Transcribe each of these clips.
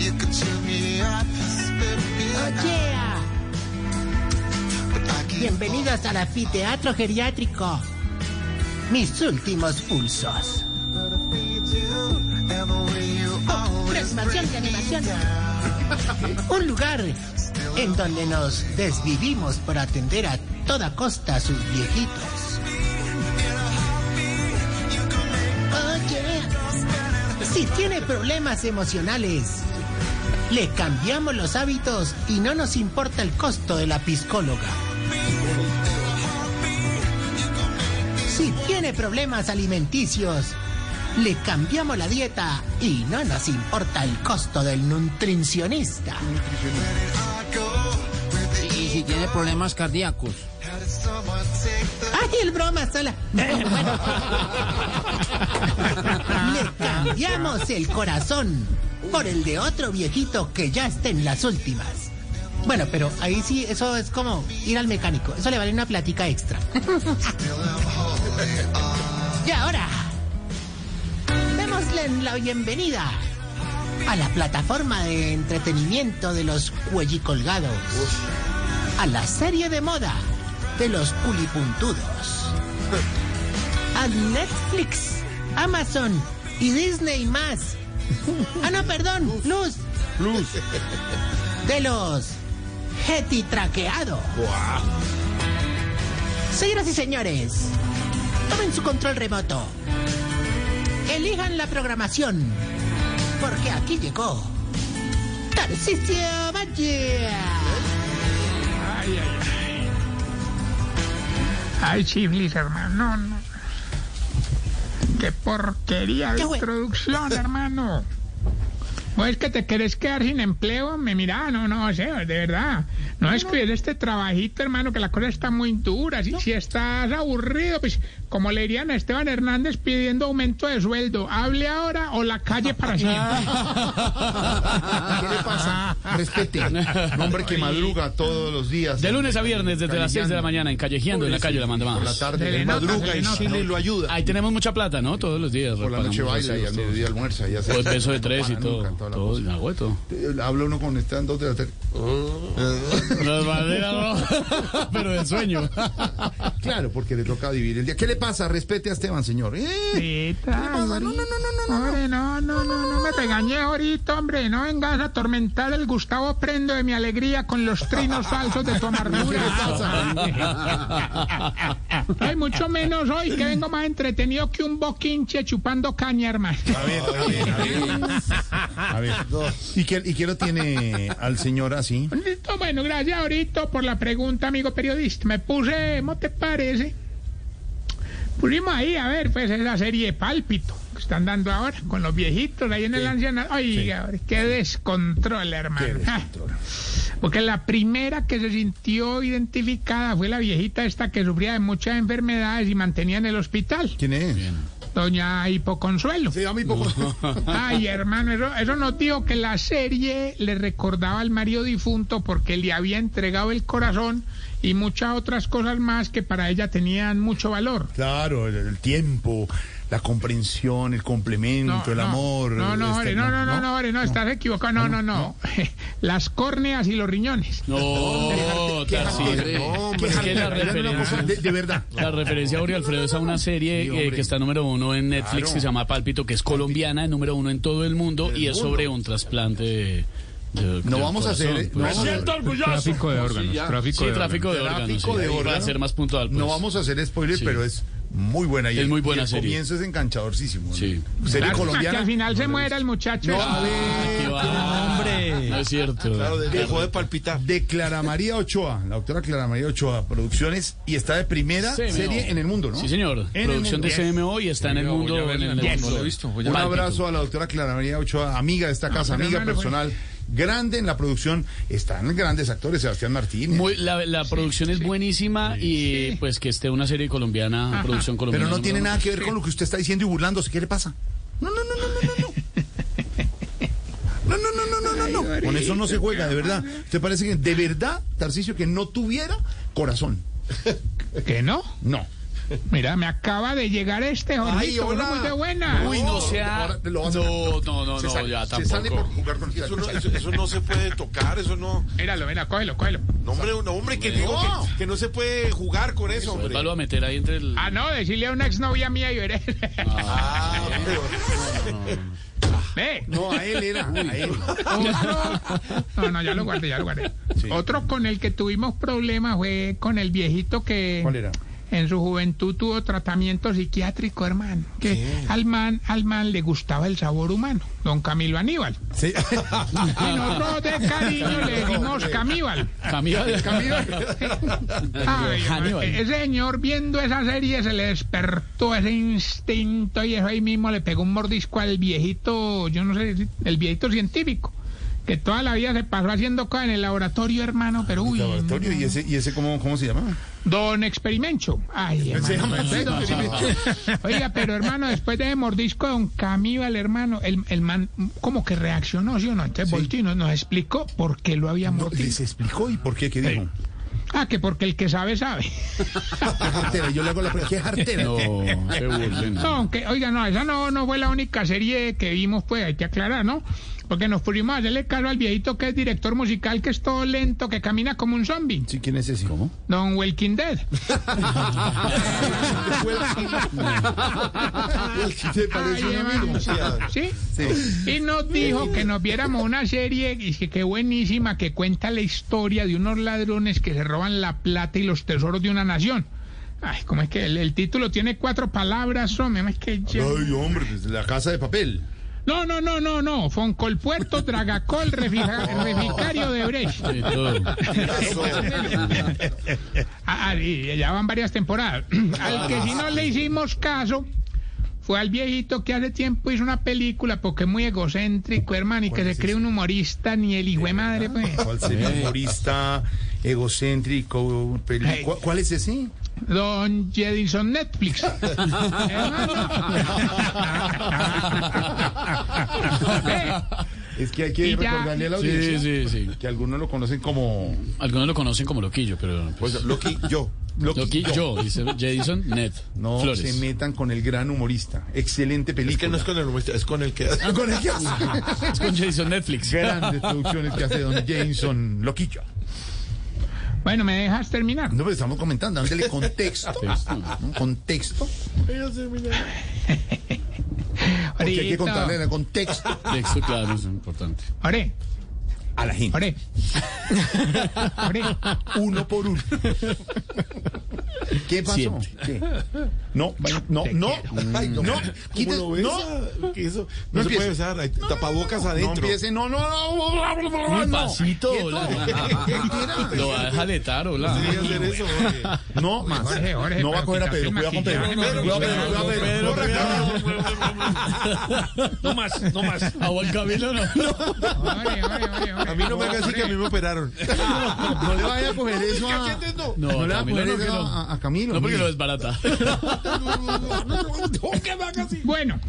Oye, bienvenidos al anfiteatro geriátrico. Mis últimos pulsos. Oh, animación, de animación. Un lugar en donde nos desvivimos por atender a toda costa a sus viejitos. Oye, si tiene problemas emocionales, le cambiamos los hábitos y no nos importa el costo de la psicóloga. Si tiene problemas alimenticios, le cambiamos la dieta y no nos importa el costo del nutricionista. Y si tiene problemas cardíacos. ¡Ay, el broma sola! Bueno. Le cambiamos el corazón por el de otro viejito que ya está en las últimas. Bueno, pero ahí sí, eso es como ir al mecánico. Eso le vale una platica extra. y ahora, démosle la bienvenida a la plataforma de entretenimiento de los cuellicolgados. A la serie de moda de los culipuntudos. A Netflix, Amazon y Disney más. Ah, no, perdón, Plus. Plus. De los Getty traqueado. Señoras y señores, tomen su control remoto. Elijan la programación. Porque aquí llegó. Tarcisio Valle. Ay, ay, ay. Ay, chiflis, hermano. No, no. Qué porquería de Qué introducción, hermano. ¿O es que te querés quedar sin empleo? Me mira, no, no, o sea, de verdad. No es que este trabajito, hermano, que la cosa está muy dura. Si, si estás aburrido, pues como le dirían a Esteban Hernández pidiendo aumento de sueldo, hable ahora o la calle para siempre. ¿Qué le pasa? Respete. Un hombre que madruga todos los días. De lunes a viernes, desde las 6 de la mañana, en Callejeando, en la calle la Por la mandamos. tarde le madruga y. Chile lo ayuda. Ahí tenemos mucha plata, ¿no? Todos los días. Por la noche baila y al así, mediodía almuerza y hace Pues beso de tres y todo. La Todo, cosa. ah. Eh, Habla uno con este dos de la tarde. No. Pero de sueño. Claro, porque le toca dividir el día. ¿Qué le pasa? Respete a Esteban, señor. ¿Eh? No, no, no, no, no, no. Hombre, no, no, no, no me regañé ahorita, hombre. No vengas a atormentar el Gustavo Prendo de mi alegría con los trinos falsos de tu amargura. Hay mucho menos hoy que vengo más entretenido que un boquinche chupando caña, hermano. A ver, a ver, a ver. A ver. ¿Y qué, ¿Y qué lo tiene al señor así? Listo, bueno, gracias ahorita por la pregunta, amigo periodista. Me puse, ¿cómo te parece? Pusimos ahí, a ver, pues es la serie Pálpito que están dando ahora con los viejitos ahí en el ancianato. Oiga, hombre, qué descontrol, hermano. Qué descontrol. Porque la primera que se sintió identificada fue la viejita esta que sufría de muchas enfermedades y mantenía en el hospital, ¿Quién es? Doña Hipoconsuelo. Llama poco. Ay, hermano, eso, eso nos dijo que la serie le recordaba al marido difunto porque le había entregado el corazón y muchas otras cosas más que para ella tenían mucho valor. Claro, el, el tiempo, la comprensión, el complemento, el amor. No, no, este, no, no, no, no, Ore, no, estás equivocado. No, no, no. Las córneas y los riñones. No. No, de, de verdad. La referencia a Uri Alfredo es a una serie Sí, eh, que está número uno en Netflix Claro. que se llama Pálpito, que es colombiana, número uno en todo el mundo y es mundo. sobre un trasplante de, de- No del vamos a hacer, eh, pues. no vamos a- Tráfico de órganos. Tráfico Sí, tráfico de órganos. Tráfico sí. de Para órganos. ser más puntual. pues. No vamos a hacer spoiler, Sí. pero es muy buena. Y Es el- muy y buena el serie. comienzo es enganchadorcísimo. ¿no? Sí. Serie Lástima colombiana. Que al final se muera el muchacho. No, a ver, Qué va, hombre. No es cierto. Claro, de- Dejó de palpitar. de Clara María Ochoa, la doctora Clara María Ochoa, producciones, y está de primera CMO. serie en el mundo, ¿no? Sí, señor. En el Producción mundo. de CMO y está en el mundo. en el Yes. mundo. No lo he visto, Un abrazo a la doctora Clara María Ochoa, amiga de esta casa, amiga personal, grande en la producción. Están grandes actores, Sebastián Martínez. Muy- la, la producción es buenísima y pues que esté una serie colombiana, producción colombiana. pero no tiene nada que ver con lo que usted está diciendo y burlándose. ¿Qué le pasa? No, no, no, no, no, no, no. No, no, no, no, no, no, no. Con eso no se juega, de verdad. ¿Usted parece que de verdad, Tarcicio, que no tuviera corazón? ¿Que no? No. Mira, me acaba de llegar este, Jorgito, uno hola. muy de buena. Uy, no sea. No, no, no, Se no, sale- ya se sale por tampoco. jugar con Eso no, eso, eso no se puede tocar, eso no. Míralo, mira, cógelo, cógelo. No, hombre, no, hombre que digo que, que no se puede jugar con eso, hombre. Vuélvalo a meter ahí entre el. Ah, no, decirle a una exnovia mía y veré. Ah, pero- Ve. No, a él era. A él. Otro, no, no, ya lo guardé, ya lo guardé. Otro con el que tuvimos problemas fue con el viejito que ¿Cuál era? En su juventud tuvo tratamiento psiquiátrico, hermano. Que al man, al man le gustaba el sabor humano, don Camilo Aníbal. Sí. Y nosotros de cariño le dimos Camíbal. Camila. Ay, Aníbal. ese señor viendo esa serie se le despertó ese instinto y eso ahí mismo le pegó un mordisco al viejito, yo no sé, el viejito científico, que toda la vida se pasó haciendo cosas en el laboratorio, hermano, pero uy, Laboratorio, ¿Y ese, y ese cómo, cómo se llama? don Experimento. Ay, Se hermano. llama don Experimento. Oiga, pero hermano, después de ese mordisco de don Camíbal, hermano, el, el man como que reaccionó, ¿sí o no? Entonces Voltino nos explicó por qué lo había No, mordido. ¿Les explicó y por qué? ¿Qué dijo? Ah, que porque el que sabe, sabe. ¿Qué jartera? Yo le hago la pregunta. ¿Qué jartera? No, se burlen. No, aunque, oiga, no, esa no, no fue la única serie que vimos, pues hay que aclarar, ¿no? Porque nos pusimos a hacerle caso al viejito que es director musical, que es todo lento, que camina como un zombie. Sí, ¿quién es ese? ¿Cómo? Don Walking Dead. ¿Sí? Sí. Y nos dijo que nos viéramos una serie y que, que buenísima que cuenta la historia de unos ladrones que se roban la plata y los tesoros de una nación. Ay, ¿cómo es que el, el título tiene cuatro palabras, hombre? Es que yo... Ay, hombre, pues la casa de papel. No, no, no, no, no. Foncolpuerto, Dragacol, refija- Reficario de Brecht. Ah, ah, y ya van varias temporadas. Al que si no le hicimos caso fue al viejito que hace tiempo hizo una película porque es muy egocéntrico, hermano, y que se cree un humorista ni el hijo de madre, pues. ¿Cuál sería? Humorista, egocéntrico. peli- Hey. ¿Cuál, cuál es ese? Don Jedison Netflix. Es que hay que recordarle a la audiencia sí, sí. que algunos lo conocen como. Algunos lo conocen como Loquillo, pero. Pues, Pues Loki, yo. Loki, Loquillo, yo, dice Jason Net. No Flores. se metan con el gran humorista. Excelente película. Es que no es con el humorista, es con el que. Ah, con el que hace. Es con Jason Netflix. Grandes producciones que hace Don Jameson Loquillo. Bueno, ¿me dejas terminar? No, pero estamos comentando, dándole contexto. ¿no? Contexto. Porque hay que contarle el contexto Texto, claro, es importante. Ore, a la gente. ore. Ore. Uno por uno. ¿Qué pasó? No, no, Te no, ay, no, ¿Cómo quite- lo no? ¿Qué eso? No, No se empiece. puede besar, hay tapabocas no adentro. empiece, no, no, no, no. pasito, Quieto. hola. Lo va a dejar hola. Hacer eso, oye. No, más. Jorge, Jorge, No va a coger a Pedro, el cuidado con Pedro. maquillaje, Cuidado, Pedro, Pedro, cuidado, Pedro. Pedro, No más, no más. A Juan Camilo no. Ore, ore, ore. A mí no me hagas así que a mí me operaron. No le vaya a coger eso a... ¿Cachetes no? No, No le va a no, eso no. a, a Camilo. No, porque mire. lo desbarata. ¿Qué me así? Bueno,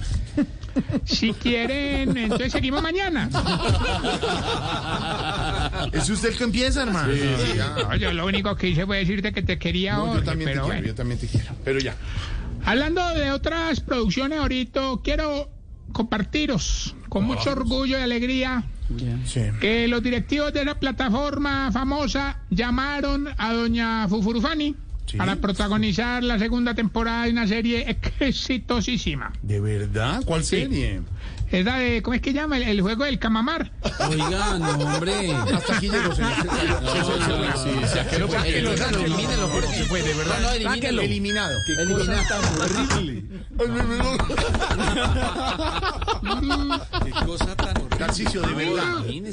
si quieren, entonces seguimos mañana. Es usted el que empieza, hermano. Sí, ya. No, yo lo único que hice fue decirte que te quería No, yo también te quiero, bueno. yo también te quiero. Pero ya. Hablando de otras producciones ahorita, quiero compartiros con mucho orgullo y alegría Sí. que los directivos de la plataforma famosa llamaron a doña Fufurufani Sí. para protagonizar la segunda temporada de una serie exitosísima. ¿De verdad? ¿Cuál Sí. serie? Es la de, ¿cómo es que llama? El, el juego del camamar. Oiga, no, hombre. Hasta aquí llegó, señor. Se- fue, de verdad. No, no, elimínalo. Eliminado. Elimínalo. Qué cosa tan horrible. Tarcicio, de verdad.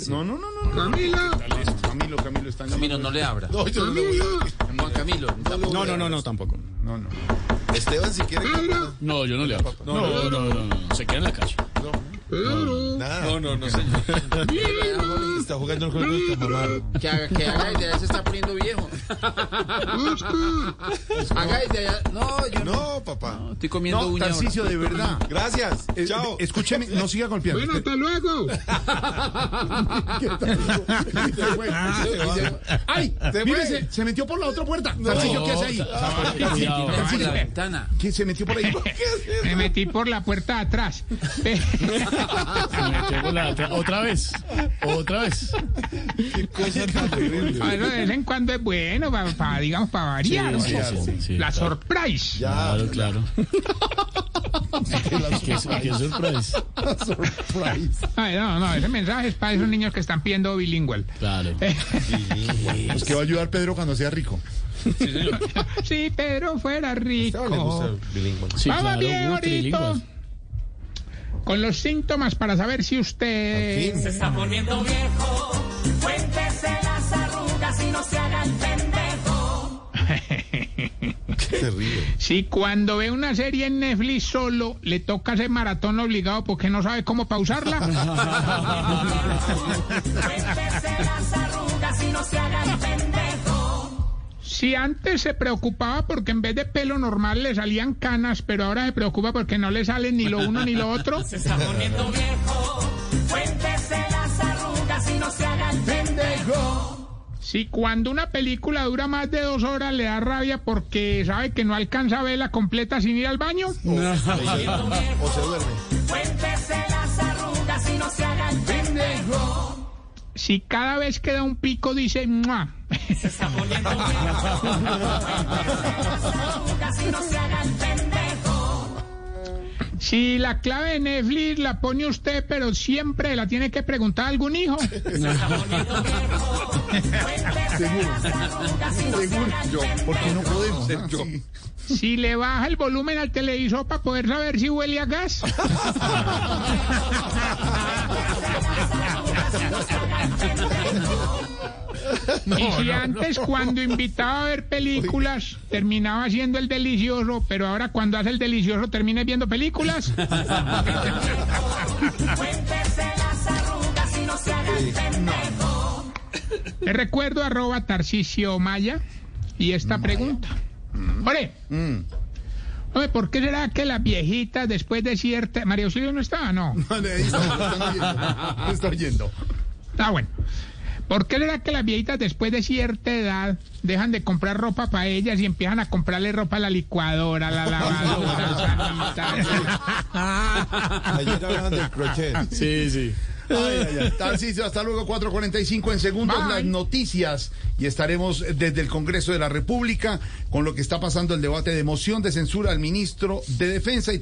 No, no, no, no. Camilo. Camilo, Camilo, está en Camilo, no le abra. No, yo no le voy a- Juan Camilo. tampoco No, no, no, no, tampoco. No, no. Esteban, si quiere. No, yo no le hablo. No, no, no, no, no. Se queda en la calle. No, no, no, señor. Está jugando con nuestra mamá. Que haga, que haga desde allá se está poniendo viejo. haga desde allá. No, yo no. No, papá. Estoy comiendo No, uña. Tarcicio, de verdad. Gracias. Eh, Chao. Escúcheme, no siga golpeando. Bueno, hasta luego. ¡Ay! Se Mire, fue. se, se metió por la otra puerta. Tarcicio, ¿qué hace ahí? La ventana. ¿Quién se metió por ahí? Me metí por la puerta de atrás. Se metió por la otra- Otra vez. Otra vez. Cosa tan terrible. De vez en cuando es bueno, para, digamos, para variar. Sí, sí. La surprise. Ya. Claro, claro. ¿Qué, qué sorpresa. Surprise. Ay, no, no, ese mensaje es para esos niños que están pidiendo bilingüe. Claro. Pues que va a ayudar Pedro cuando sea rico. Sí, pero fuera rico. bilingüe. Vamos bien, ahorita. Con los síntomas para saber si usted... Fin. está poniendo viejo. Cuéntese las arrugas y no se haga el pendejo. Terrible. Si cuando ve una serie en Netflix solo le toca hacer maratón obligado porque no sabe cómo pausarla. Cuéntese las arrugas y no se haga el pendejo. Si antes se preocupaba porque en vez de pelo normal le salían canas, pero ahora se preocupa porque no le salen ni lo uno ni lo otro. Se está poniendo viejo. Cuéntese las arrugas y no se haga el pendejo. Si cuando una película dura más de dos horas le da rabia porque sabe que no alcanza a verla completa sin ir al baño. O se duerme. Cuéntese las arrugas y no se haga el pendejo. Si cada vez que da un pico dice ¡Mua! Se está poniendo y no se haga el pendejo. Si la clave de Netflix la pone usted, pero siempre la tiene que preguntar a algún hijo. Se está poniendo viejo. Cuéntese las arrugas y no se haga el Yo, porque no podemos. ¿no? Yo. Si le baja el volumen al televisor para poder saber si huele a gas. Y si antes cuando invitaba a ver películas terminaba haciendo el delicioso, pero ahora cuando hace el delicioso termina viendo películas. Cuéntese las arrugas y no se haga el pendejo. Le recuerdo arroba Tarcisio Maya y esta pregunta. Ore, Oye, ¿por qué será que las viejitas después de cierta... María Auxilio no estaba, no. No, ahí está, está oyendo. Ah, bueno. ¿Por qué será que las viejitas después de cierta edad dejan de comprar ropa para ellas y empiezan a comprarle ropa a la licuadora, a la lavadora, al Ayer hablaban del crochet. Sí, sí. Ay, ay, ay. Tarcisio, hasta luego, 4.45 en segundos, Bye. las noticias. Y estaremos desde el Congreso de la República con lo que está pasando el debate de moción de censura al ministro de Defensa. Y